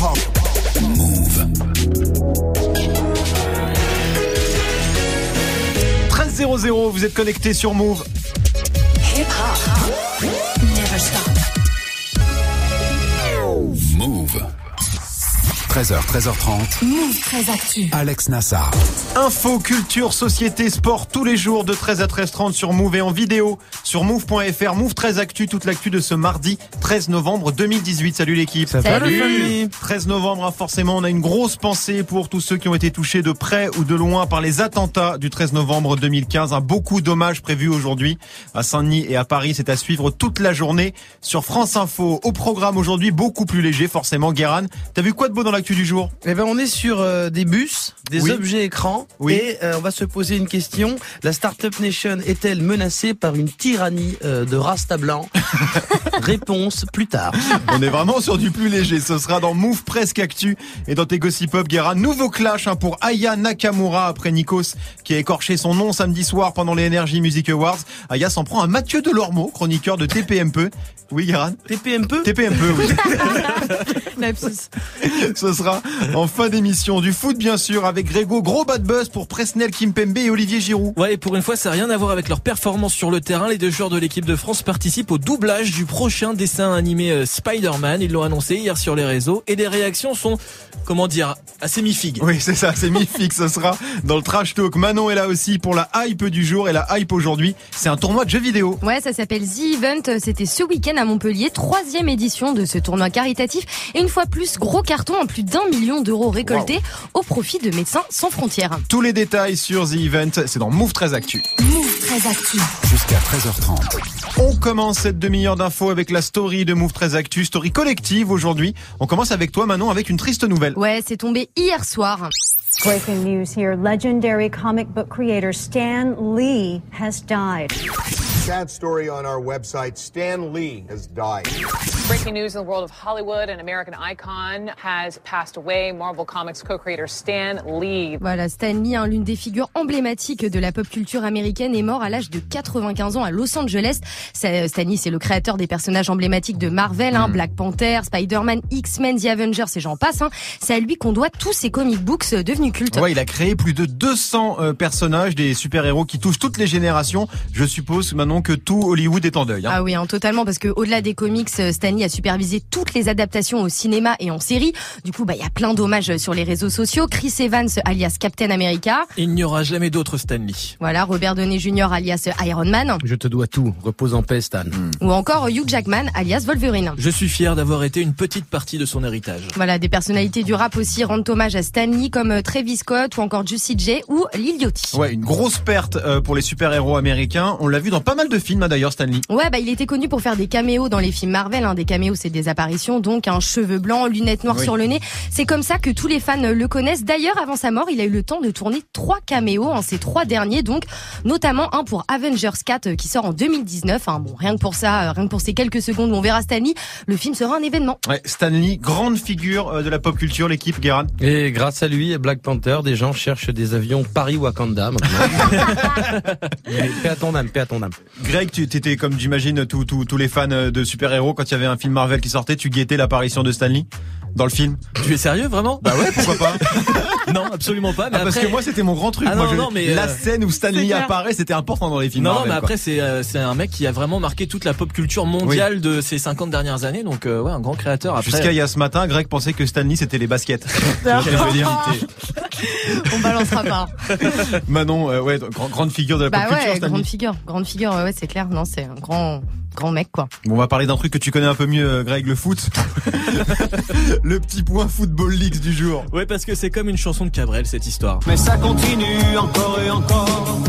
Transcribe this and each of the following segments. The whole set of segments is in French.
Move. 13.00, vous êtes connecté sur Move. 13h, 13h30. Move très actu. Alex Nassar. Info, culture, société, sport tous les jours de 13 à 13h30 sur Move et en vidéo sur move.fr. Move 13 Actu, toute l'actu de ce mardi 13 novembre 2018. Salut l'équipe. Salut. 13 novembre, hein, forcément, on a une grosse pensée pour tous ceux qui ont été touchés de près ou de loin par les attentats du 13 novembre 2015. Un beaucoup d'hommages prévus aujourd'hui à Saint-Denis et à Paris. C'est à suivre toute la journée sur France Info. Au programme aujourd'hui, beaucoup plus léger, forcément. Guéran, t'as vu quoi de beau dans l'actu du jour Eh ben, on est sur euh, des bus, des Oui. objets écrans, Oui. et euh, on va se poser une question. La Startup Nation est-elle menacée par une tyrannie euh, de Rasta blanc Réponse plus tard. On est vraiment sur du plus léger. Ce sera dans Move Presque Actu et dans tes Gossip Pop, Guerra. Nouveau clash hein, pour Aya Nakamura après Nikos qui a écorché son nom samedi soir pendant les Energy Music Awards. Aya s'en prend à Mathieu Delormeau, chroniqueur de TPMP. Oui, Guéran TP un peu TPMP, oui. Ce sera en fin d'émission. Du foot, bien sûr, avec Grégo. Gros bad buzz pour Presnel Kimpembe et Olivier Giroud. Ouais, et pour une fois, ça n'a rien à voir avec leur performance sur le terrain. Les deux joueurs de l'équipe de France participent au doublage du prochain dessin animé euh, Spider-Man. Ils l'ont annoncé hier sur les réseaux. Et les réactions sont, comment dire, assez mi-figues. Oui, c'est ça, c'est mi-fixe. Ce sera dans le trash talk. Manon est là aussi pour la hype du jour. Et la hype aujourd'hui, c'est un tournoi de jeux vidéo. Ouais, ça s'appelle The Event. C'était ce week-end à Montpellier, troisième édition de ce tournoi caritatif. Et une fois plus, gros carton en plus d'un million d'euros récoltés au profit de Médecins Sans Frontières. Tous les détails sur The Event, c'est dans Move 13 Actu. Move très actu. Jusqu'à 13h30. On commence cette demi-heure d'infos avec la story de Move 13 Actu, story collective aujourd'hui. On commence avec toi Manon avec une triste nouvelle. Ouais, c'est tombé hier soir. Breaking news here. Legendary comic book creator Stan Lee has died. Sad story on our website. Stan Lee has died. Breaking news in the world of Hollywood, an American icon has passed away. Marvel Comics co-creator Stan Lee. Voilà, Stan Lee, hein, l'une des figures emblématiques de la pop culture américaine, est mort à l'âge de 95 ans à Los Angeles. Ça, Stan Lee, c'est le créateur des personnages emblématiques de Marvel, hein, Black Panther, Spider-Man, X-Men, The Avengers et j'en passe. hein. C'est à lui qu'on doit tous ces comic books euh, devenus cultes. Ouais, il a créé plus de 200 euh, personnages, des super-héros qui touchent toutes les générations. Je suppose maintenant que tout Hollywood est en deuil. hein. Ah oui, hein, totalement, parce que au-delà des comics, euh, Stan Lee a supervisé toutes les adaptations au cinéma et en série. Du coup, bah il y a plein d'hommages sur les réseaux sociaux. Chris Evans, alias Captain America. Il n'y aura jamais d'autre Stanley. Voilà, Robert Downey Jr. alias Iron Man. Je te dois tout. Repose en paix, Stan. Ou encore Hugh Jackman alias Wolverine. Je suis fier d'avoir été une petite partie de son héritage. Voilà, des personnalités du rap aussi rendent hommage à Stan Lee comme euh, Travis Scott ou encore Juicy J ou Lil Yachty. Ouais, une grosse perte euh, pour les super-héros américains. On l'a vu dans pas mal de films hein, d'ailleurs, Stanley. Ouais, bah il était connu pour faire des caméos dans les films Marvel. Hein. Des caméos, c'est des apparitions, donc un cheveu blanc, lunettes noires Oui. sur le nez. C'est comme ça que tous les fans le connaissent. D'ailleurs, avant sa mort, il a eu le temps de tourner trois caméos, en ces trois derniers, donc notamment un pour Avengers 4 euh, qui sort en 2019. Hein. Bon, rien que pour ça, euh, rien que pour ces quelques secondes où on verra Stanley, le film sera un événement. Ouais, Stanley, grande figure euh, de la pop culture, l'équipe Guérin. Et grâce à lui Black Panther, des gens cherchent des avions Paris-Wakanda maintenant. Mais paix à ton âme, paix à ton âme. Greg, tu étais comme j'imagine tous les fans de super-héros quand il y avait un film Marvel qui sortait, tu guettais l'apparition de Stanley dans le film. Tu es sérieux, vraiment? Bah ouais, pourquoi pas Non, absolument pas. Mais Ah, Parce après... que moi c'était mon grand truc. Ah Moi, non, je- non, mais, la euh, scène où Stanley apparaît, c'était important dans les films Non, non, Marvel. mais après c'est euh, c'est un mec qui a vraiment marqué toute la pop culture mondiale de ces 50 dernières années, donc euh, ouais un grand créateur. Après, Jusqu'à il y a ce matin, Greg pensait que Stanley c'était les baskets. On balancera pas. Manon, euh, ouais, grand- grande figure de la bah pop culture, ouais, Stanley. grande figure, grande figure. Ouais, ouais, c'est clair. Non, c'est un grand, grand mec quoi. Bon, on va parler d'un truc que tu connais un peu mieux, euh, Greg, le foot. le petit point Football Leagues du jour. Ouais, parce que c'est comme une chanson de Cabrel cette histoire. Mais ça continue encore et encore.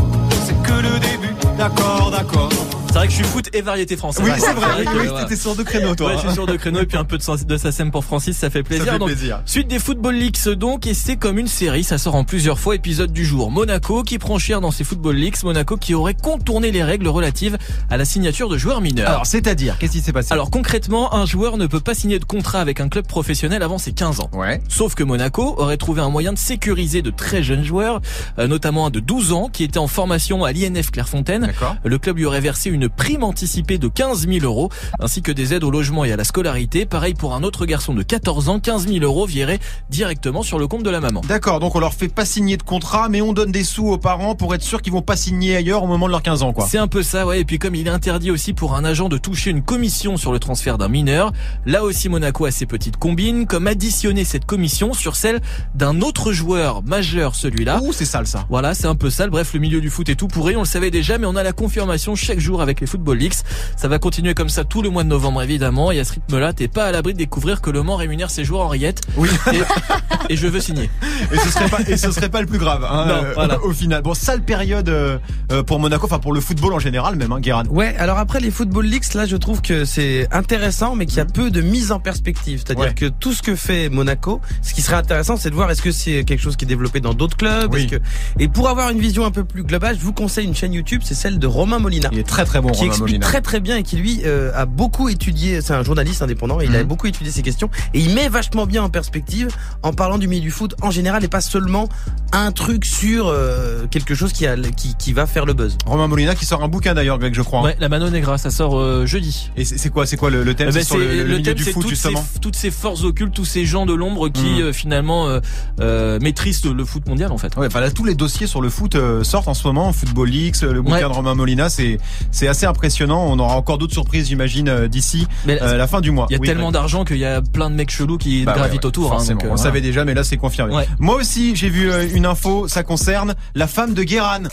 C'est que le début, d'accord, d'accord. C'est vrai que je suis foot et variété française. Oui, c'est vrai. que, Oui, t'étais sur deux créneaux, toi. Ouais, je suis sur deux créneaux et puis un peu de, de SACEM pour Francis, ça fait plaisir. Ça fait Donc, plaisir. Suite des Football Leagues donc, et c'est comme une série, ça sort en plusieurs fois, épisode du jour. Monaco qui prend cher dans ses Football Leagues, Monaco qui aurait contourné les règles relatives à la signature de joueurs mineurs. Alors, c'est-à-dire, qu'est-ce qui s'est passé? Alors concrètement, un joueur ne peut pas signer de contrat avec un club professionnel avant ses 15 ans. Ouais. Sauf que Monaco aurait trouvé un moyen de sécuriser de très jeunes joueurs, euh, notamment un de 12 ans qui était en formation à l'INF Clairefontaine. D'accord. Le club lui aurait versé une une prime anticipée de 15 000 euros, ainsi que des aides au logement et à la scolarité. Pareil pour un autre garçon de 14 ans, 15 000 euros virés directement sur le compte de la maman. D'accord, donc on leur fait pas signer de contrat, mais on donne des sous aux parents pour être sûr qu'ils vont pas signer ailleurs au moment de leurs 15 ans, quoi. C'est un peu ça, ouais. Et puis comme il est interdit aussi pour un agent de toucher une commission sur le transfert d'un mineur, là aussi Monaco a ses petites combines, comme additionner cette commission sur celle d'un autre joueur majeur, celui-là. Ouh, c'est sale ça. Voilà, c'est un peu sale. Bref, le milieu du foot est tout pourri, on le savait déjà, mais on a la confirmation chaque jour avec les Football Leaks. Ça va continuer comme ça tout le mois de novembre, évidemment. Et à ce rythme-là, t'es pas à l'abri de découvrir que Le Mans rémunère ses joueurs en rillettes. Oui. Et, et je veux signer. Et ce serait pas, et ce serait pas le plus grave, hein, Non, euh, voilà. au final. Bon, sale période euh, euh, pour Monaco, enfin pour le football en général même, hein, Guérin. Ouais, alors après les Football Leaks, là je trouve que c'est intéressant, mais qu'il y a peu de mise en perspective. C'est-à-dire Ouais. que tout ce que fait Monaco, ce qui serait intéressant, c'est de voir est-ce que c'est quelque chose qui est développé dans d'autres clubs. Oui. est-ce que... Et pour avoir une vision un peu plus globale, je vous conseille une chaîne YouTube, c'est celle de Romain Molina. Il est très très bon, qui Romain explique Molina. très très bien et qui lui euh, a beaucoup étudié, c'est un journaliste indépendant, et il a Mhm. beaucoup étudié ces questions et il met vachement bien en perspective en parlant du milieu du foot en général et pas seulement un truc sur euh, quelque chose qui, a, qui, qui va faire le buzz. Romain Molina qui sort un bouquin d'ailleurs, Greg, je crois. hein. Ouais, la Mano Negra, ça sort euh, jeudi. Et c'est quoi, c'est quoi le, le thème? Ben, sur le, c'est- le milieu thème, du foot toutes justement? Ces, toutes ces forces occultes, tous ces gens de l'ombre qui euh, finalement euh, euh, maîtrisent le foot mondial en fait. Ouais, enfin là tous les dossiers sur le foot euh, sortent en ce moment, Football Leaks, le bouquin Ouais. de Romain Molina, c'est c'est assez impressionnant. On aura encore d'autres surprises, j'imagine, euh, d'ici Mais euh, la fin du mois. il y a Oui, tellement d'argent qu'il y a plein de mecs chelous qui Bah gravitent ouais, autour. hein, donc, euh, on le savait déjà, mais là c'est confirmé. Ouais. Moi aussi, j'ai vu euh, une info, ça concerne la femme de Guéran.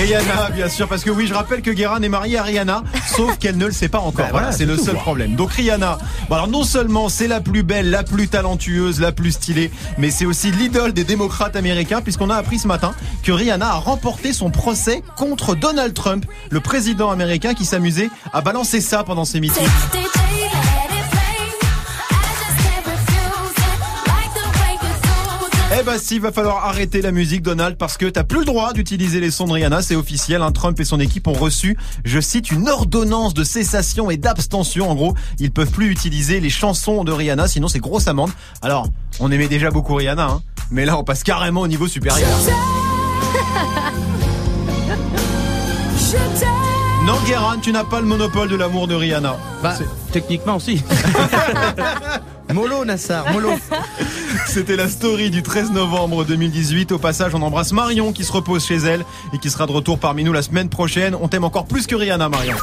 Rihanna, bien sûr, parce que oui, je rappelle que Guérin est mariée à Rihanna, sauf qu'elle ne le sait pas encore. Bah voilà, c'est le seul problème. Donc Rihanna, bon alors non seulement c'est la plus belle, la plus talentueuse, la plus stylée, mais c'est aussi l'idole des démocrates américains, puisqu'on a appris ce matin que Rihanna a remporté son procès contre Donald Trump, le président américain qui s'amusait à balancer ça pendant ses meetings. Eh ben si, va falloir arrêter la musique Donald parce que t'as plus le droit d'utiliser les sons de Rihanna, c'est officiel. hein. Trump et son équipe ont reçu, je cite, une ordonnance de cessation et d'abstention. En gros, ils peuvent plus utiliser les chansons de Rihanna, sinon c'est grosse amende. Alors, on aimait déjà beaucoup Rihanna, hein, mais là on passe carrément au niveau supérieur. Non, Guérin, tu n'as pas le monopole de l'amour de Rihanna. Bah, techniquement aussi. Molo Nassar, Molo. C'était la story du 13 novembre 2018. Au passage, on embrasse Marion qui se repose chez elle et qui sera de retour parmi nous la semaine prochaine. On t'aime encore plus que Rihanna, Marion.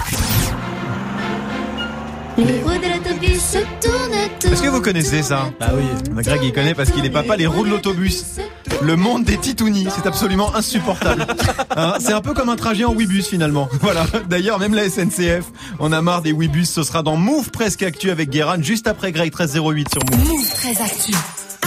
Est-ce que vous connaissez ça Bah oui. Bah, Greg, il connaît parce qu'il est papa les roues de l'autobus. Le monde des titounis, c'est absolument insupportable. Hein, c'est un peu comme un trajet en Webus finalement. Voilà. D'ailleurs, même la SNCF, on a marre des Webus. Ce sera dans Move Presque Actu avec Guérin, juste après Greg 1308 sur Move. Move très actu.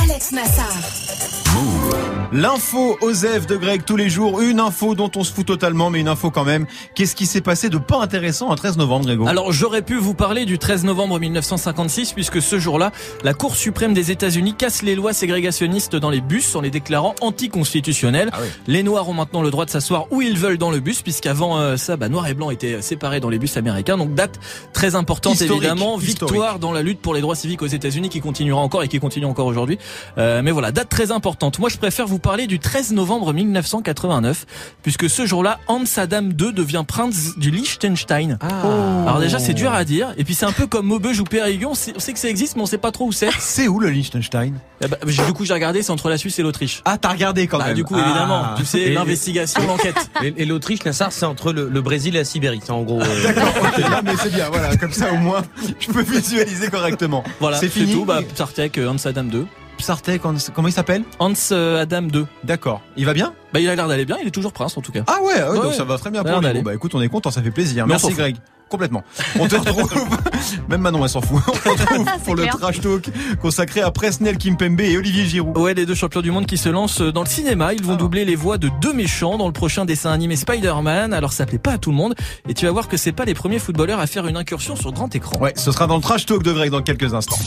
Alex Nassar. L'info Osef de Greg tous les jours, une info dont on se fout totalement, mais une info quand même. Qu'est-ce qui s'est passé de pas intéressant un 13 novembre, Grégo? Alors j'aurais pu vous parler du 13 novembre 1956 puisque ce jour-là, la Cour suprême des États-Unis casse les lois ségrégationnistes dans les bus en les déclarant anticonstitutionnelles. Ah oui. Les Noirs ont maintenant le droit de s'asseoir où ils veulent dans le bus puisqu'avant euh, ça, bah, Noirs et Blancs étaient séparés dans les bus américains. Donc date très importante Historique, évidemment, historique. victoire dans la lutte pour les droits civiques aux États-Unis qui continuera encore et qui continue encore aujourd'hui. Euh, mais voilà, date très importante. Moi je préfère vous parler du 13 novembre 1989 puisque ce jour-là, Hans Adam II devient prince du Liechtenstein. Alors déjà c'est dur à dire et puis c'est un peu comme Maubeuge ou Périgueux, on sait, que ça existe mais on sait pas trop où c'est. C'est où le Liechtenstein? Eh ben, du coup j'ai regardé, c'est entre la Suisse et l'Autriche. Ah, t'as regardé quand Bah, même. du coup Ah. évidemment, tu sais l'investigation, l'enquête. Et, et l'Autriche, Nassar, c'est entre le, le Brésil et la Sibérie. C'est en gros. euh, D'accord, ok, là, mais c'est bien, voilà, comme ça au moins, je peux visualiser correctement. Voilà, c'est tout. Bah, Sartek, euh, Hans Adam II. Psartek, comment il s'appelle Hans euh, Adam II. D'accord. Il va bien Bah il a l'air d'aller bien, il est toujours prince en tout cas. Ah ouais, ouais, Ouais, donc ouais. ça va très bien pour lui. Bon, bah écoute, on est content, ça fait plaisir. Merci. Greg. Complètement. On te retrouve, même Manon elle s'en fout. On te retrouve pour le trash talk consacré à Presnel Kimpembe et Olivier Giroud. Ouais, les deux champions du monde qui se lancent dans le cinéma. Ils vont Ah. doubler les voix de deux méchants dans le prochain dessin animé Spider-Man. Alors ça plaît pas à tout le monde. Et tu vas voir que c'est pas les premiers footballeurs à faire une incursion sur grand écran. Ouais, ce sera dans le trash talk de Greg dans quelques instants.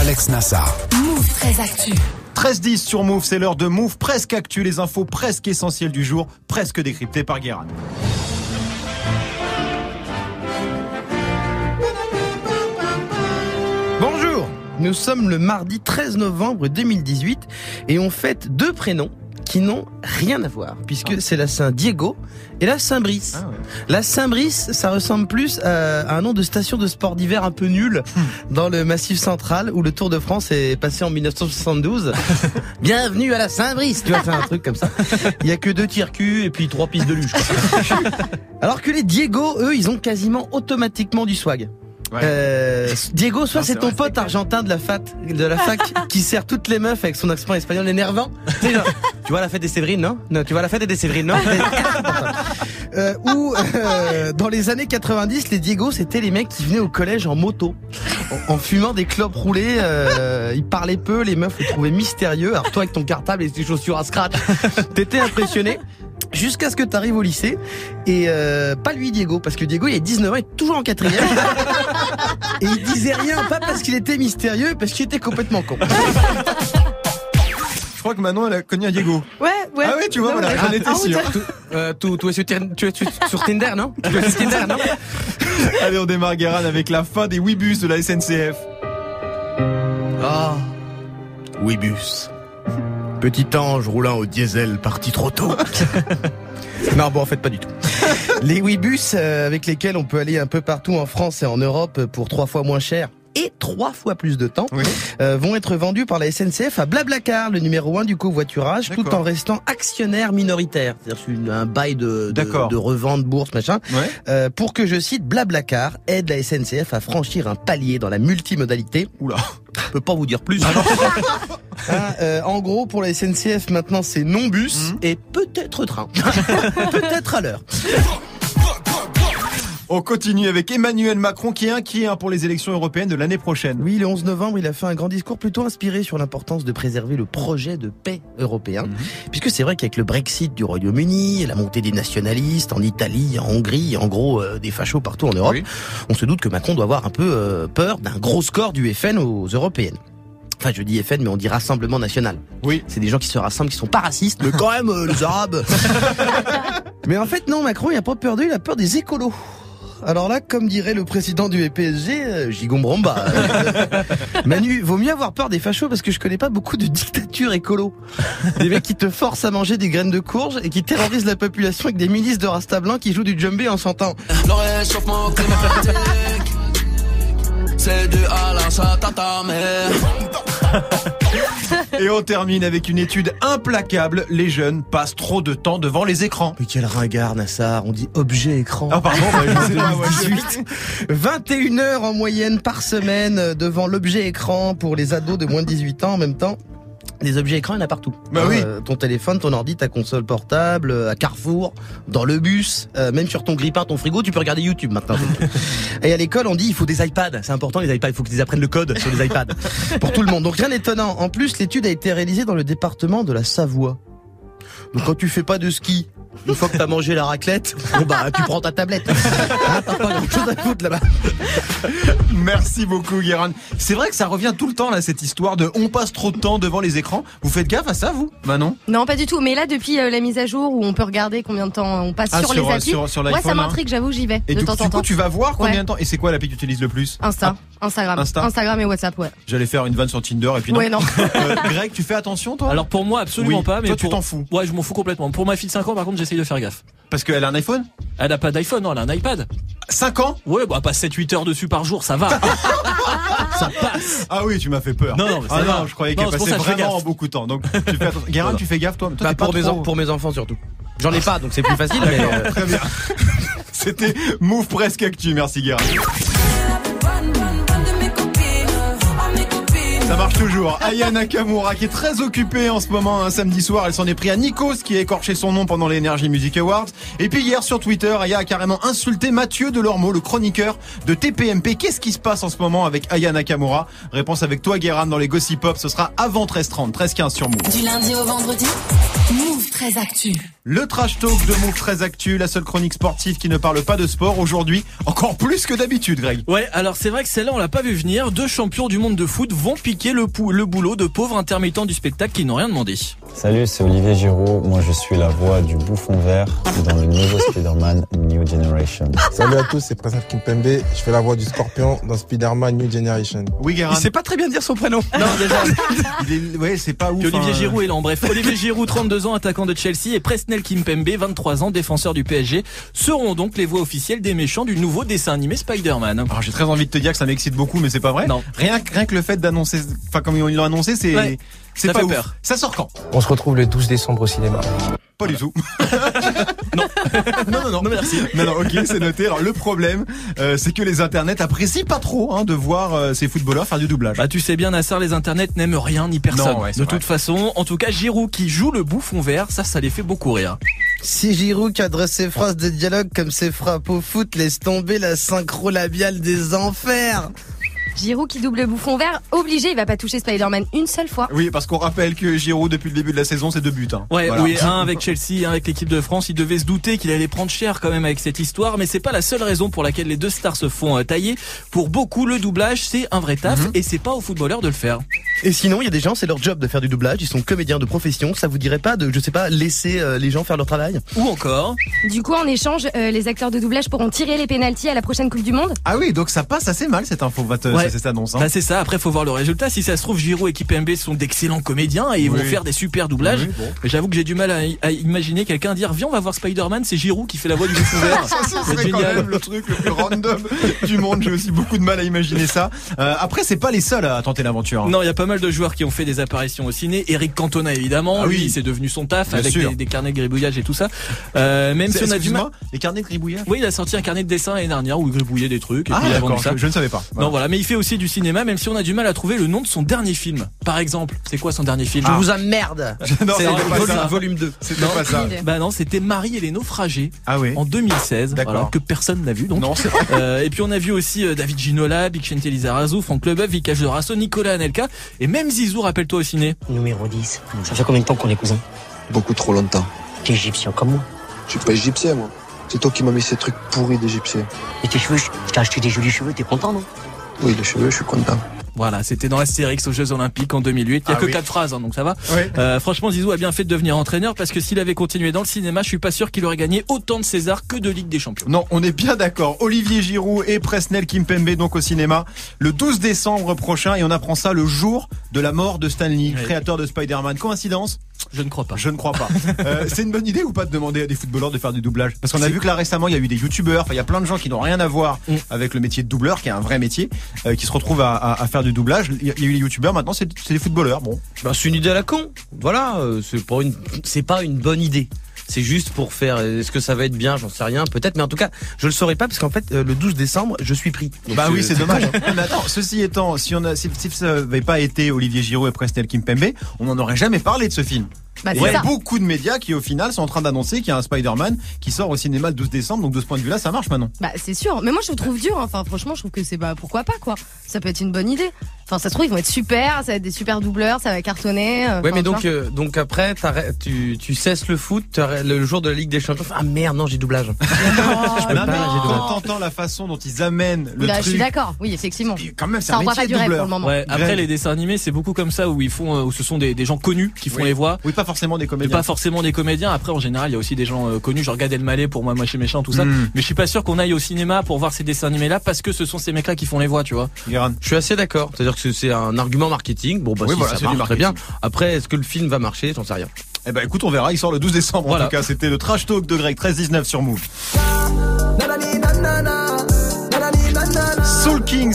Alex Nassar. Move très actu. 13-10 sur Move, c'est l'heure de Move presque actu, les infos presque essentielles du jour, presque décryptées par Guérin. Nous sommes le mardi 13 novembre 2018 et on fête deux prénoms qui n'ont rien à voir, puisque c'est la Saint-Diego et la Saint-Brice. Ah ouais. La Saint-Brice, ça ressemble plus à, un nom de station de sport d'hiver un peu nul dans le Massif Central où le Tour de France est passé en 1972. Bienvenue à la Saint-Brice, tu vois, c'est un truc comme ça. Il y a que deux tirs-cul et puis trois pistes de luge. quoi. Alors que les Diego, eux, ils ont quasiment automatiquement du swag. Ouais. Euh, Diego, soit c'est ton vrai, pote argentin de la, fat, de la fac qui sert toutes les meufs avec son accent espagnol énervant. Tu sais, genre, tu vois la fête des Séverines, non? Non, tu vois la fête des Séverines, non? Euh, Ou euh, dans les années 90, les Diego, c'était les mecs qui venaient au collège en moto, en, en fumant des clopes roulées. Euh, ils parlaient peu, les meufs les trouvaient mystérieux. Alors toi, avec ton cartable et tes chaussures à scratch, t'étais impressionné. Jusqu'à ce que tu arrives au lycée et euh, pas lui Diego parce que Diego il a 19 ans il est toujours en quatrième et il disait rien pas parce qu'il était mystérieux parce qu'il était complètement con. Je crois que Manon, elle a connu un Diego. Ouais, ouais. Ah ouais, tu vois, Non, voilà, j'en étais Ah, sûr. tu, es sur, Tinder non? Tu es sur Tinder non? Allez, on démarre, Guérin, avec la fin des Wibus de la SNCF. Ah, Wibus. Petit ange roulant au diesel parti trop tôt. non, bon, en fait, pas du tout. Les Wibus euh, avec lesquels on peut aller un peu partout en France et en Europe pour trois fois moins cher et trois fois plus de temps Oui. euh, vont être vendus par la SNCF à Blablacar, le numéro un du covoiturage, tout en restant actionnaire minoritaire. C'est-à-dire un bail de, de, revente, bourse, machin. Ouais. Euh, pour que, je cite, Blablacar aide la SNCF à franchir un palier dans la multimodalité. Oula. Je peux pas vous dire plus. Hein, euh, en gros, pour la SNCF, maintenant, c'est non-bus Mhm. et peut-être train. peut-être à l'heure. On continue avec Emmanuel Macron qui est inquiet hein, pour les élections européennes de l'année prochaine. Oui, le 11 novembre, il a fait un grand discours plutôt inspiré sur l'importance de préserver le projet de paix européen. Mhm. Puisque c'est vrai qu'avec le Brexit du Royaume-Uni, la montée des nationalistes en Italie, en Hongrie, en gros euh, des fachos partout en Europe, Oui. on se doute que Macron doit avoir un peu euh, peur d'un gros score du FN aux européennes. Enfin, je dis FN, mais on dit Rassemblement National. Oui. C'est des gens qui se rassemblent, qui sont pas racistes, mais quand même, euh, les Arabes. mais en fait, non, Macron, il a pas peur d'eux, il a peur des écolos. Alors là, comme dirait le président du PSG, Gigon Bromba. euh, Manu, vaut mieux avoir peur des fachos parce que je connais pas beaucoup de dictatures écolo. Des mecs qui te forcent à manger des graines de courge et qui terrorisent la population avec des milices de rasta blancs qui jouent du djembé en chantant. Le réchauffement climatique, c'est dû à la à ta mère. Et on termine avec une étude implacable. Les jeunes passent trop de temps devant les écrans. Mais quel ringard, Nassar, on dit objet écran. Ah pardon, bah, je sais pas, ouais, je- 2018. 21 heures en moyenne par semaine devant l'objet écran pour les ados de moins de 18 ans en même temps. Des objets écrans, il y en a partout. Bah oui. Euh, ton téléphone, ton ordi, ta console portable, euh, à Carrefour, dans le bus, euh, même sur ton grippin, ton frigo, tu peux regarder YouTube maintenant. Et à l'école, on dit il faut des iPads. C'est important les iPads, il faut qu'ils apprennent le code sur les iPads. pour tout le monde. Donc rien d'étonnant. En plus, l'étude a été réalisée dans le département de la Savoie. Donc quand tu fais pas de ski, une fois que t'as mangé la raclette, bon bah tu prends ta tablette. Hein, T'as pas grand chose à foutre là-bas. Merci beaucoup, Guérin. C'est vrai que ça revient tout le temps, là, cette histoire de on passe trop de temps devant les écrans. Vous faites gaffe à ça, vous Manon? Non, pas du tout. Mais là, depuis euh, la mise à jour où on peut regarder combien de temps on passe Ah, sur, sur, les euh, applis, sur- sur moi ça hein. m'intrigue, j'avoue, j'y vais Et de du, temps en coup, temps. tu vas voir combien Ouais. de temps Et c'est quoi l'appli que tu utilises le plus? Insta, Instagram, Insta. Instagram et WhatsApp, ouais. J'allais faire une vanne sur Tinder et puis non. Ouais, non. Euh, Greg, tu fais attention, toi? Alors pour moi absolument Oui. pas, mais Toi, tu t'en fous. Ouais, je m'en fous complètement. Pour ma fille de 5 ans, par contre, j'essaye de faire gaffe. Parce qu'elle a un iPhone? Elle a pas d'iPhone, non, elle a un iPad. 5 ans Ouais, bah pas 7-8 heures dessus par jour, ça va. ça passe. Ah oui, tu m'as fait peur. Non, non, mais ah non, je croyais pour passait vraiment beaucoup de temps. Donc, tu fais attention. Guérin, tu fais gaffe, toi? Toi, Bah, pas pour, mes trop- en- pour mes enfants surtout. J'en ai pas, donc c'est plus facile. mais, euh, Très bien. C'était Move Presque Actu. Merci, Guérin. Ça marche toujours. Aya Nakamura qui est très occupée en ce moment un samedi soir. Elle s'en est pris à Nikos qui a écorché son nom pendant l'Energy Music Awards. Et puis hier sur Twitter, Aya a carrément insulté Mathieu Delormeau, le chroniqueur de TPMP. Qu'est-ce qui se passe en ce moment avec Aya Nakamura? Réponse avec toi Guérin dans les Gossip Pop. Ce sera avant 13h30, 13h15 sur Move. Du lundi au vendredi, Move 13 Actu. Le trash talk de Move très actu, la seule chronique sportive qui ne parle pas de sport aujourd'hui, encore plus que d'habitude, Greg. Ouais, alors c'est vrai que celle-là on l'a pas vu venir. Deux champions du monde de foot vont piquer le, pou- le boulot de pauvres intermittents du spectacle qui n'ont rien demandé. Salut, c'est Olivier Giraud. Moi, je suis la voix du bouffon vert dans le nouveau Spider-Man New Generation. Salut à tous, c'est Presnel Kimpembe. Je fais la voix du Scorpion dans Spider-Man New Generation. Oui, Guérin. Il sait pas très bien dire son prénom. Non, déjà. Il est- Ouais, c'est pas ouf. Olivier hein. Giroud est lent. Bref, Olivier Giroud, 32 ans, attaquant de Chelsea, et Presnel Kimpembe, 23 ans, défenseur du PSG, seront donc les voix officielles des méchants du nouveau dessin animé Spider-Man. Alors j'ai très envie de te dire que ça m'excite beaucoup, mais c'est pas vrai. Non. Rien, que- rien que le fait d'annoncer, enfin comme ils l'ont annoncé, c'est, Ouais. C'est pas fait ouf. peur. Ça sort quand? On se retrouve le 12 décembre au cinéma. Pas du tout. Non. non, non, non. Non, merci. Non, non, ok, c'est noté. Alors le problème, euh, c'est que les internets apprécient pas trop hein, de voir euh, ces footballeurs faire du doublage. Bah tu sais bien Nassar, les internets n'aiment rien ni personne. Non, ouais, c'est de vrai. toute façon, en tout cas Giroud qui joue le bouffon vert, ça ça les fait beaucoup rire. Si Giroud cadre ses phrases de dialogue comme ses frappes au foot, laisse tomber la synchro labiale des enfers. Giroud qui double bouffon vert, obligé, il va pas toucher Spider-Man une seule fois. Oui, parce qu'on rappelle que Giroud depuis le début de la saison, c'est deux buts. Hein. Ouais, Voilà. oui, un avec Chelsea, un avec l'équipe de France. Il devait se douter qu'il allait prendre cher quand même avec cette histoire, mais c'est pas la seule raison pour laquelle les deux stars se font euh, tailler. Pour beaucoup, le doublage c'est un vrai taf Mhm. et c'est pas aux footballeurs de le faire. Et sinon, il y a des gens, c'est leur job de faire du doublage. Ils sont comédiens de profession. Ça vous dirait pas de, je sais pas, laisser euh, les gens faire leur travail? Ou encore, Du coup, en échange, euh, les acteurs de doublage pourront tirer les pénalties à la prochaine Coupe du Monde? Ah oui, donc ça passe assez mal cette info, va te- Ouais. Cette annonce. Hein. bah c'est ça. Après, faut voir le résultat. Si ça se trouve, Giroud et Kipembe sont d'excellents comédiens et ils Oui. vont faire des super doublages. Oui, bon. Mais J'avoue que j'ai du mal à, à imaginer quelqu'un dire viens on va voir Spider-Man, c'est Giroud qui fait la voix du bouffon vert. Ça, C'est serait quand génial. même le truc le plus random du monde. J'ai aussi beaucoup de mal à imaginer ça. Euh, après, c'est pas les seuls à tenter l'aventure. hein. Non, il y a pas mal de joueurs qui ont fait des apparitions au ciné. Eric Cantona évidemment, Ah oui. c'est devenu son taf Bien avec des, des carnets de gribouillage et tout ça. Euh, même si on a du mal. Les carnets de gribouillage? Oui, il a sorti un carnet de dessin l'année dernière où il gribouillait des trucs et Ah puis il a vendu ça. je, je ne savais pas. Voilà. Non voilà, mais il fait aussi du cinéma, même si on a du mal à trouver le nom de son dernier film. Par exemple, c'est quoi son dernier film Je vous emmerde. Non, c'est c'est le pas vol- ça. volume 2. C'était pas ça. Bah non, c'était Marie et les naufragés Ah oui. en 2016, D'accord. voilà, que personne n'a vu donc. Non. Euh, et puis on a vu aussi euh, David Ginola, Big Chente Lizarazu, Franck Leboeuf, Vikash de Rasso, Nicolas Anelka et même Zizou, rappelle-toi au ciné. Numéro 10. Ça fait combien de temps qu'on est cousins? Beaucoup trop longtemps. T'es égyptien comme moi. Je suis pas égyptien, moi. C'est toi qui m'as mis ces trucs pourris d'égyptien. Et tes cheveux, je je t'ai acheté des jolis cheveux, t'es content, non? Oui, les cheveux, je suis content. Voilà, c'était dans Astérix aux Jeux Olympiques en 2008. Il y a Ah que oui. quatre phrases, hein, donc ça va. Ouais. Euh, franchement, Zizou a bien fait de devenir entraîneur parce que s'il avait continué dans le cinéma, je suis pas sûr qu'il aurait gagné autant de César que de Ligue des Champions. Non, on est bien d'accord. Olivier Giroud et Presnel Kimpembe donc au cinéma le 12 décembre prochain et on apprend ça le jour de la mort de Stan Lee, Ouais. créateur de Spider-Man. Coïncidence Je ne crois pas. Je ne crois pas. Euh, c'est une bonne idée ou pas de demander à des footballeurs de faire du doublage? Parce qu'on a vu que là récemment il y a eu des youtubeurs, enfin il y a plein de gens qui n'ont rien à voir Mm. avec le métier de doubleur, qui est un vrai métier, euh, qui se retrouvent à, à- à faire du doublage. Il y a eu les youtubeurs, maintenant c'est des footballeurs. Bon, Bah, c'est une idée à la con. Voilà, euh, c'est pas une, c'est pas une bonne idée. C'est juste pour faire. Est-ce que ça va être bien J'en sais rien. Peut-être, mais en tout cas, je le saurais pas parce qu'en fait, euh, le 12 décembre, je suis pris. Donc, bah oui, c'est dommage. Mais attends, ceci étant, si on a, si, si ça n'avait pas été Olivier Giroud et Presnel Kimpembe, on n'en aurait jamais parlé de ce film. Bah, il y a ça. beaucoup de médias qui au final sont en train d'annoncer qu'il y a un Spider-Man qui sort au cinéma le 12 décembre. Donc de ce point de vue-là, ça marche maintenant. Bah c'est sûr, mais moi je le trouve dur. hein. Enfin franchement, je trouve que c'est bah pourquoi pas quoi. Ça peut être une bonne idée. Enfin ça se trouve ils vont être super, ça va être des super doubleurs, ça va cartonner. euh, Ouais, mais donc, euh, donc après, tu, tu cesses le foot le jour de la Ligue des Champions. Ah merde, non, j'ai doublage. Je peux Non, pas, mais j'ai doublage. quand t'entends la façon dont ils amènent le Là, je truc, suis d'accord. Oui effectivement. quand même c'est Ça un envoie métier pas du rêve pour le moment. Ouais, après les dessins animés, c'est beaucoup comme ça où ils font, euh, où ce sont des, des gens connus qui font Oui. les voix. Oui, pas forcément des Mais comédiens. pas forcément des comédiens. Après, en général, il y a aussi des gens euh, connus, genre Gad Elmaleh pour moi, moi chez méchant, tout ça. Mm. Mais je suis pas sûr qu'on aille au cinéma pour voir ces dessins animés là parce que ce sont ces mecs là qui font les voix, tu vois. Je suis assez d'accord. C'est-à-dire que c'est un argument marketing. Bon, bah, Oui, si voilà, ça c'est du marche très bien. Après, est-ce que le film va marcher? J'en sais rien. Eh ben écoute, on verra. Il sort le 12 décembre. Voilà. En tout cas, c'était le trash talk de Greg 13-19 sur Move.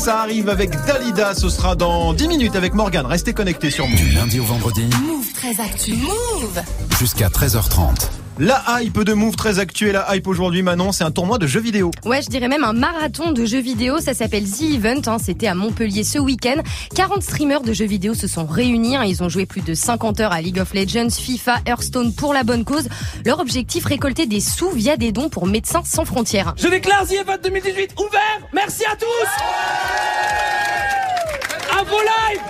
Ça arrive avec Dalida. Ce sera dans 10 minutes avec Morgan. Restez connectés sur Move. Du lundi au vendredi Move très actu. Move jusqu'à 13h30. La hype de Move très actuelle. La hype aujourd'hui, Manon, c'est un tournoi de jeux vidéo. Ouais, je dirais même un marathon de jeux vidéo. Ça s'appelle The Event. hein. C'était à Montpellier ce week-end. 40 streamers de jeux vidéo se sont réunis. hein. Ils ont joué plus de 50 heures à League of Legends, FIFA, Hearthstone pour la bonne cause. Leur objectif, récolter des sous via des dons pour Médecins sans frontières. Je déclare The Event 2018 ouvert. Merci à tous. Vos lives.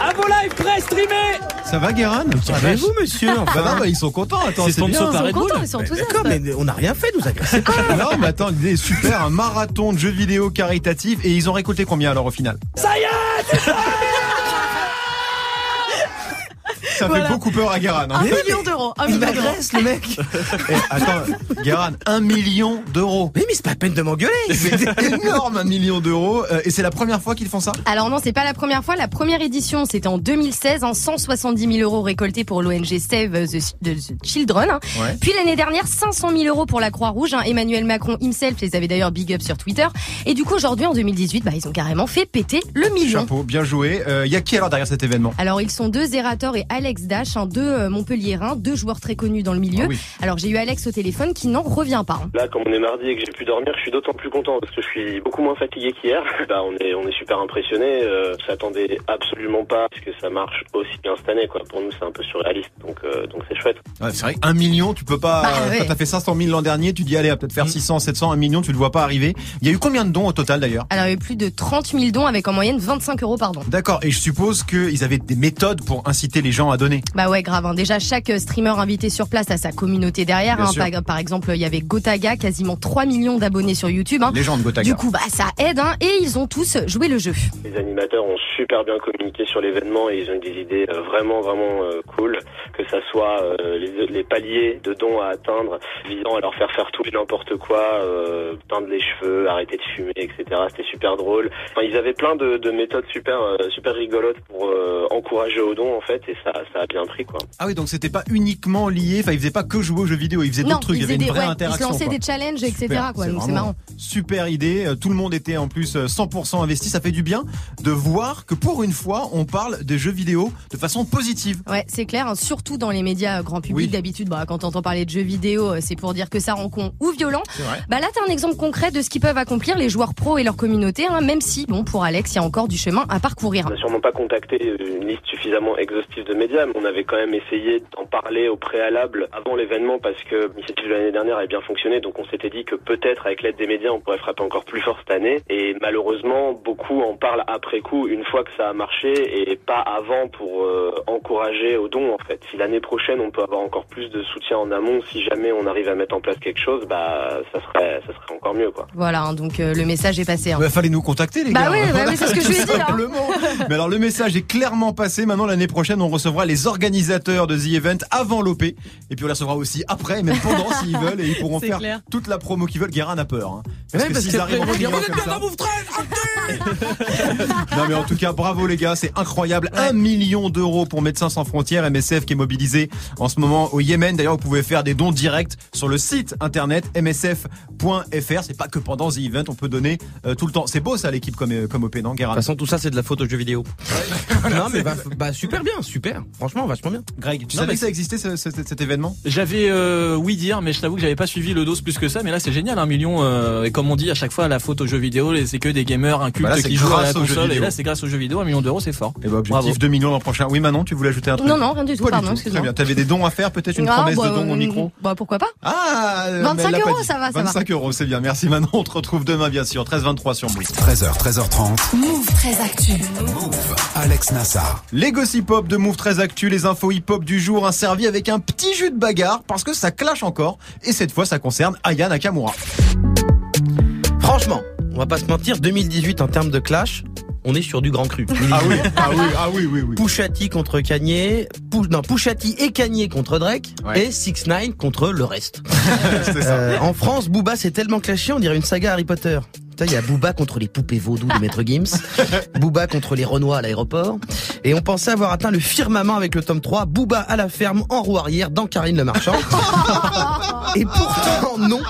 À vos lives prêts streamés. Ça va, Guérin? Calmez-vous, monsieur? Bah Enfin. non, bah, ils sont contents. Attends, C'est bien. Ils sont contents, ils sont enthousiastes. D'accord, mais on n'a rien fait, nous agressez pas. Non, mais attends, l'idée est super. Un marathon de jeux vidéo caritatif. Et ils ont récolté combien alors au final? Ça y est. Ça Voilà. fait beaucoup peur à Guérin. hein. Un million d'euros. Il m'agresse, le mec. Eh, attends, Guérin, un million d'euros. Oui, mais c'est pas la peine de m'engueuler. C'est énorme, un million d'euros. Euh, Et c'est la première fois qu'ils font ça? Alors non, c'est pas la première fois. La première édition, c'était en 2016, en 170 000 euros récoltés pour l'ONG Save the, the Children. hein. Ouais. Puis l'année dernière, 500 000 euros pour la Croix-Rouge. hein. Emmanuel Macron himself les avait d'ailleurs big up sur Twitter. Et du coup, aujourd'hui, en 2018, bah, ils ont carrément fait péter le million. Chapeau, bien joué. Il y a qui alors derrière cet événement? Alors ils sont deux Zerator et Alex Dash, hein, deux euh, Montpelliérains, deux joueurs très connus dans le milieu. Ah oui. Alors j'ai eu Alex au téléphone qui n'en revient pas. hein. Là, comme on est mardi et que j'ai pu dormir, je suis d'autant plus content parce que je suis beaucoup moins fatigué qu'hier. Bah, on est, on est super impressionné. Euh, s'attendait absolument pas à ce que ça marche aussi bien cette année, quoi. Pour nous, c'est un peu surréaliste, donc, euh, donc c'est chouette. Ouais, c'est vrai, un million, tu peux pas. Bah, euh, ouais. Quand t'as fait 500 000 l'an dernier, tu dis allez, à peut-être faire 600, 700, un million, tu le vois pas arriver. Il y a eu combien de dons au total d'ailleurs? Alors il y a eu plus de 30 000 dons avec en moyenne 25 euros par don. D'accord, et je suppose qu'ils avaient des méthodes pour inciter les gens à donner. Bah ouais, grave. hein. Déjà, chaque streamer invité sur place a sa communauté derrière. Hein. Par, par exemple, il y avait Gotaga, quasiment 3 millions d'abonnés sur YouTube. hein. Légende Gotaga. Du coup, bah ça aide. Hein. Et ils ont tous joué le jeu. Les animateurs ont super bien communiqué sur l'événement et ils ont eu des idées euh, vraiment, vraiment euh, cool. Que ça soit euh, les, les paliers de dons à atteindre, visant à leur faire faire tout et n'importe quoi, euh, teindre les cheveux, arrêter de fumer, etc. C'était super drôle. Enfin, ils avaient plein de, de méthodes super, super rigolotes pour euh, encourager aux dons en fait et ça, ça a bien pris quoi. Ah oui, donc c'était pas uniquement lié, enfin ils faisaient pas que jouer aux jeux vidéo, ils faisaient non, d'autres trucs, il y ils, avait faisaient une des, vraie ouais, ils interaction. se lançaient quoi. des challenges, etc. Super, Quoi. Donc c'est marrant. Super idée, euh, tout le monde était en plus euh, 100% investi, ça fait du bien de voir que pour une fois on parle des jeux vidéo de façon positive. Ouais, c'est clair, hein, surtout dans les médias euh, grand public. Oui. D'habitude, bah, quand on entend parler de jeux vidéo, euh, c'est pour dire que ça rend con ou violent. C'est vrai. Bah là, t'as un exemple concret de ce qu'ils peuvent accomplir les joueurs pros et leur communauté, hein, même si, bon, pour Alex, il y a encore du chemin à parcourir. On n'a sûrement pas contacté une liste suffisamment exhaustive de médias, mais on avait quand même essayé d'en parler au préalable avant l'événement parce que l'initiative de l'année dernière avait bien fonctionné, donc on s'était dit que peut-être avec l'aide des médias on pourrait frapper encore plus fort cette année. Et malheureusement, beaucoup en parlent après coup, une fois que ça a marché, et pas avant pour euh, encourager aux dons en fait. Si l'année prochaine on peut avoir encore plus de soutien en amont, si jamais on arrive à mettre en place quelque chose, bah ça serait, ça serait encore mieux quoi. Voilà, hein, donc euh, le message est passé. hein. Il fallait nous contacter les Bah gars. oui, bah oui, c'est ce que je Tout lui ai dit, hein. simplement. Mais alors le message est clairement passé. Maintenant l'année prochaine, on recevra les organisateurs de The Event avant l'OP, et puis on les recevra aussi après, même pendant s'ils veulent, et ils pourront faire clair. toute la promo qu'ils veulent. Guérin a peur, hein. parce Ouais, que s'ils arrivent en Vous êtes comme bien ça- dans Move 13, Non mais en tout cas, bravo les gars, c'est incroyable. Un million d'euros pour Médecins sans frontières, MSF qui est mobilisé en ce moment au Yémen. D'ailleurs, vous pouvez faire des dons directs sur le site internet msf.fr. C'est pas que pendant The Event, on peut donner euh, tout le temps. C'est beau ça l'équipe comme, euh, comme OP, non De Guérin toute façon, tout ça, c'est de la photo jeux vidéo. non, mais bah, bah, super bien, super franchement vachement bien. Greg, tu non, savais que ça existait ce, ce, cet événement? J'avais euh, oui dire, mais je t'avoue que j'avais pas suivi le dos plus que ça. Mais là c'est génial, un million. Euh, et comme on dit à chaque fois, la faute aux jeux vidéo, c'est que des gamers incultes bah qui jouent à la console. Et là c'est grâce aux jeux vidéo, un million d'euros, c'est fort. Et bah, objectif Bravo. 2 millions l'an prochain. Oui Manon, tu voulais ajouter un truc? Non non, rien du tout. Pas pardon, du tout. Très bien. T'avais des dons à faire, peut-être une ah, promesse bah, de don au euh, micro? Bah pourquoi pas Ah, 25 euros, ça va, ça 25 va. 25 euros, c'est bien. Merci Manon. On te retrouve demain bien sûr, 13-23 sur Move. 13h, 13h30. Move 13 Actu. Move. Alex Nassar. Les gossip de Move 13 actus, les infos hip-hop du jour, un servi avec un petit jus de bagarre parce que ça clash encore. Et cette fois, ça concerne Aya Nakamura. Franchement, on va pas se mentir, 2018 en termes de clash, on est sur du grand cru. Ah oui, ah oui, ah oui, oui, oui. Pouchati contre Kanye, Pou, non, et Kanye contre Drake, et 6 9 contre le reste. Euh, en France, Booba s'est tellement clashé, on dirait une saga Harry Potter. Putain, Il y a Booba contre les poupées vaudou de Maître Gims, Booba contre les Renois à l'aéroport, et on pensait avoir atteint le firmament avec le tome 3, Booba à la ferme en roue arrière dans Karine le Marchand. et pourtant non,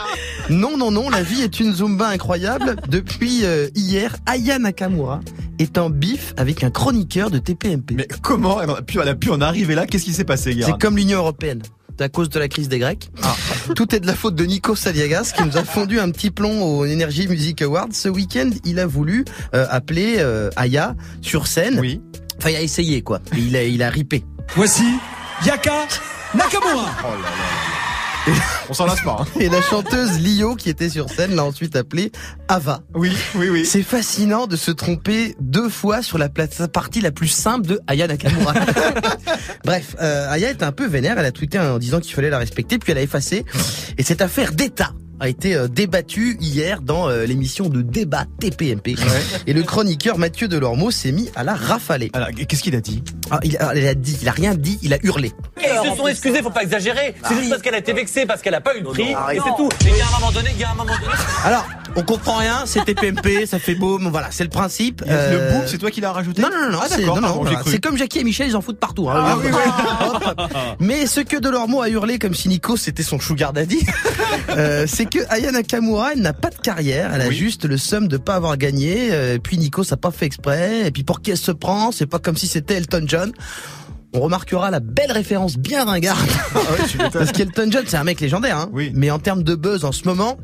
non, non, non, la vie est une zumba incroyable. Depuis euh, hier, Aya Nakamura est en bif avec un chroniqueur de TPMP. Mais comment elle a pu, elle a pu en arriver là? Qu'est-ce qui s'est passé, Guérin? C'est comme l'Union Européenne. À cause de la crise des Grecs. Ah. Tout est de la faute de Nico Saliagas qui nous a fondu un petit plomb au Energy Music Awards. Ce week-end, il a voulu euh, appeler euh, Aya sur scène. Oui. Enfin, il a essayé quoi. Et il a, il a ripé. Voici Yaka Nakamura. On s'en lasse pas. hein. Et la chanteuse Lio qui était sur scène l'a ensuite appelée Ava. Oui, oui, oui. C'est fascinant de se tromper deux fois sur la partie la plus simple de Aya Nakamura. Bref, euh, Aya était un peu vénère, elle a tweeté en disant qu'il fallait la respecter, puis elle a effacé. Et cette affaire d'État a été euh, débattu hier dans euh, l'émission de débat TPMP. Et le chroniqueur Mathieu Delormeau s'est mis à la rafaler. Alors, qu'est-ce qu'il a dit? Ah, il, a, il a dit, il a rien dit, il a hurlé. Ils se sont excusés, faut pas exagérer. C'est juste parce qu'elle a été vexée, parce qu'elle a pas eu de prix, et c'est tout. Mais il y a un moment donné, il y a un moment donné. Alors, on comprend rien, c'est TPMP, ça fait beau, mais voilà, c'est le principe. Le Euh, book, c'est toi qui l'as rajouté Non, non, non, Ah, c'est, non, non, voilà. comme Jackie et Michel, ils en foutent partout. hein. Ah oui. Mais ce que Delormeau a hurlé comme si Nico c'était son sugar daddy, euh, c'est que Aya Nakamura, elle n'a pas de carrière, elle a Oui. juste le seum de pas avoir gagné. euh, puis Nico, ça n'a pas fait exprès. Et puis pour qui elle se prend, c'est pas comme si c'était Elton John. On remarquera la belle référence bien ringarde. Parce qu'Elton John, c'est un mec légendaire, hein. Oui. Mais en termes de buzz en ce moment,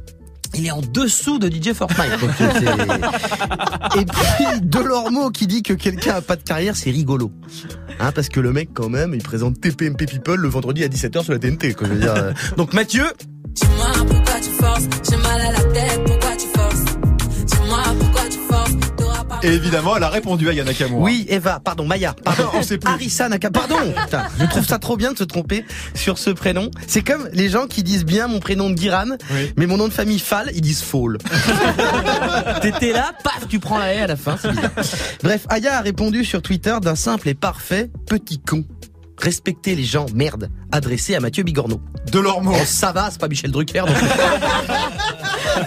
il est en dessous de DJ Fortnite. Et puis, Delormeau qui dit que quelqu'un a pas de carrière, c'est rigolo. Hein, parce que le mec, quand même, il présente TPMP People le vendredi à 17h sur la TNT, quoi. Je veux dire, euh. Donc, Mathieu, Dis-moi pourquoi tu forces, j'ai mal à la tête, Et évidemment, elle a répondu à Yana Nakamura. Oui, Eva, pardon, Maya, pardon. On sait plus. Arissa pardon. Putain, je trouve ça trop bien de se tromper sur ce prénom. C'est comme les gens qui disent bien mon prénom de Guiran, Oui. mais mon nom de famille Fall, ils disent Fall. T'étais là, paf, tu prends la haie à la fin. c'est bizarre. Bref, Aya a répondu sur Twitter d'un simple et parfait petit con. Respectez les gens, merde. Adressé à Mathieu Bigorneau. Delormeau. Oh, ça va, c'est pas Michel Drucker. donc-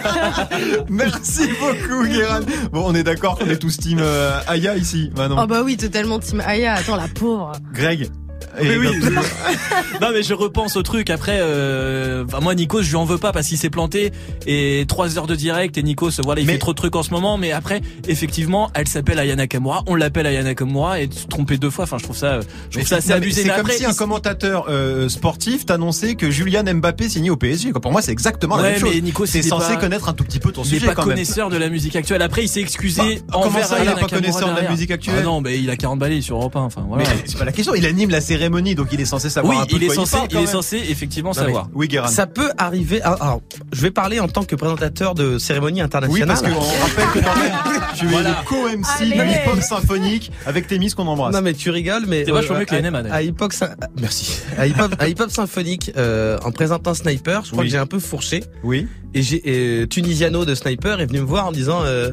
Merci beaucoup, Guérin. Bon, on est d'accord qu'on est tous team euh, Aya ici. Non. Oh bah oui, totalement Team Aya. Attends, la pauvre. Greg. Et- oui. non mais je repense au truc après euh, enfin, moi Nikos je lui en veux pas parce qu'il s'est planté et trois heures de direct et Nikos voilà il Mais- fait trop de trucs en ce moment mais après effectivement elle s'appelle Ayana Nakamura on l'appelle Ayana Nakamura et se tromper deux fois enfin je trouve ça euh, je Mais trouve ça assez non, mais abusé C'est mais comme après si un il- commentateur euh, sportif t'annonçait que Julian Mbappé signait au PSG. Pour moi, c'est exactement la Ouais, même chose. mais Nico, c'est il est censé pas- connaître un tout petit peu ton il est sujet pas quand même. connaisseur de la musique actuelle. Après, il s'est excusé Bah, comment envers ça, il est Aya pas connaisseur de la musique actuelle Ah non, mais il a 40 balais sur Europe 1. Enfin, voilà. Mais c'est pas la question. Il anime la cérémonie, donc il est censé savoir oui, un peu il est censé, il est censé effectivement Non, mais savoir. Oui, Guérin. Ça peut arriver. Alors, je vais parler en tant que présentateur de cérémonie Oui, internationale. parce qu'on rappelle que quand même, tu es le co-MC de Allez. l'hip-hop symphonique avec Témis qu'on embrasse. Non mais tu rigoles, mais C'est vachement mieux que à- les NMA. À Hip Hop, Sym- merci. À Hip Hop, à Hip Hop Symphonique, euh, en présentant Sniper, je crois Oui. que j'ai un peu fourché. Oui. Et j'ai Tunisiano de Sniper est venu me voir en disant. Euh,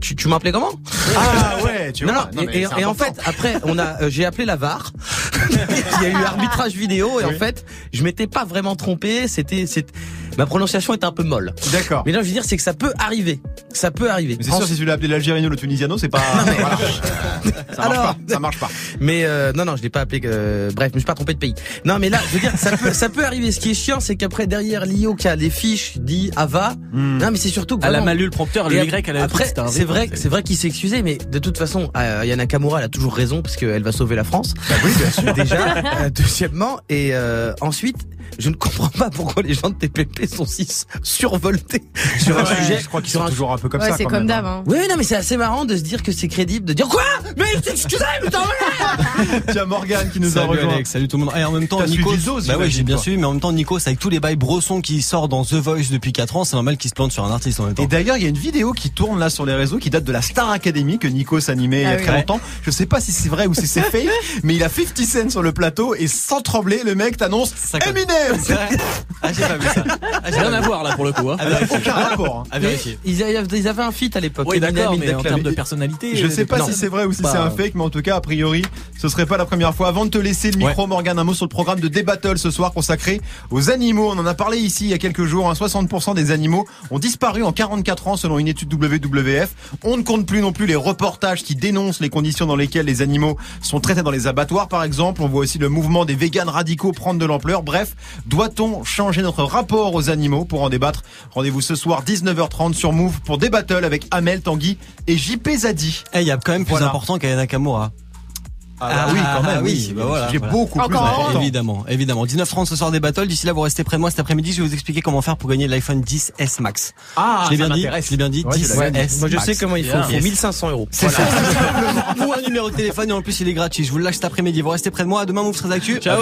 tu, tu m'appelais comment Ah ouais, tu Non, vois. non, Non, mais et, en fait, après, on a, euh, j'ai appelé la VAR. Il y a eu arbitrage vidéo et en fait, je m'étais pas vraiment trompé. C'était, c'est, ma prononciation était un peu molle. D'accord. Mais là, je veux dire, c'est que ça peut arriver. Ça peut arriver. Mais c'est sûr, Ensuite- si tu l'as appelé l'Algérino ou le Tunisiano, c'est pas. voilà. Ça marche Alors- pas. Ça marche pas. Mais euh, non, non, je l'ai pas appelé. euh, bref, je me suis pas trompé de pays. Non, mais là, je veux dire, ça peut, ça peut arriver. Ce qui est chiant, c'est qu'après derrière Lio qui a les fiches dit Ava. Hmm. Non, mais c'est surtout que Elle a mal lu le prompteur, le Y, elle a après, c'est vrai, c'est vrai qu'il s'est excusé, mais de toute façon, euh, Yana Nakamura, elle a toujours raison parce qu'elle va sauver la France. oui, bien sûr. Déjà, euh, deuxièmement, et euh, ensuite, je ne comprends pas pourquoi les gens de TPP sont si survoltés sur un Ouais, sujet. Je crois qu'ils sont un toujours un peu comme Ouais, ça. c'est comme d'hab. hein. Hein. oui, non, mais c'est assez marrant de se dire que c'est crédible, de dire quoi? Mais excusez, mais t'en Tiens, Morgane qui nous a Salut rejoint. Alex, salut tout le monde. Et en même temps, Zoz, bah ouais, j'ai bien suivi, mais en même temps, Nikos, avec tous les bails Bresson qui sort dans The Voice depuis 4 ans, c'est normal qu'il se plante sur un artiste en même temps. Et d'ailleurs, il y a une vidéo qui tourne là sur les réseaux qui date de la Star Academy que Nikos animait il y a Ah très longtemps. Je sais pas si c'est vrai ou si c'est fake, mais il a 50 Cent sur le plateau et sans trembler, le mec t'annonce Eminem. Ah, j'ai pas vu ça. Ah, j'ai Rien à voir là pour le coup. hein. Vérifier. Aucun rapport. hein. À vérifier. Ils avaient, ils avaient un feat à l'époque. Oui, d'accord, mais en termes de personnalité. Je sais pas non. si c'est vrai ou si Bah, c'est un fake, mais en tout cas, a priori, ce serait pas la première fois. Avant de te laisser le micro, Ouais. Morgan, un mot sur le programme de Débattle ce soir consacré aux animaux. On en a parlé ici il y a quelques jours. hein. 60% des animaux ont disparu en 44 ans selon une étude WWF. On ne compte plus non plus les reportages qui dénoncent les conditions dans lesquelles les animaux sont traités dans les abattoirs, par exemple. On voit aussi le mouvement des véganes radicaux prendre de l'ampleur. Bref, doit-on changer notre rapport aux animaux Pour en débattre, rendez-vous ce soir 19h30 sur Move pour Débattle avec Amel Tanguy et JP Zadi. Eh, il y a quand même plus Voilà. important qu'Aya Nakamura. Ah, bah oui, quand même, Ah oui. bah voilà. J'ai Voilà. beaucoup plus Encore important. Évidemment, évidemment. 19h30 ce soir des battles. D'ici là, vous restez près de moi cet après-midi. Je vais vous expliquer comment faire pour gagner l'iPhone 10S Max. Ah, je l'ai bien dit. Je l'ai bien dit. Ouais, tu 10S l'as bien Max. Moi, je sais comment il faut. Il faut Yes. 1500 euros. C'est ça. Ou un numéro de téléphone et en plus il est gratuit. Je vous le lâche cet après-midi. Vous restez près de moi. À demain, Move très actu. Ciao.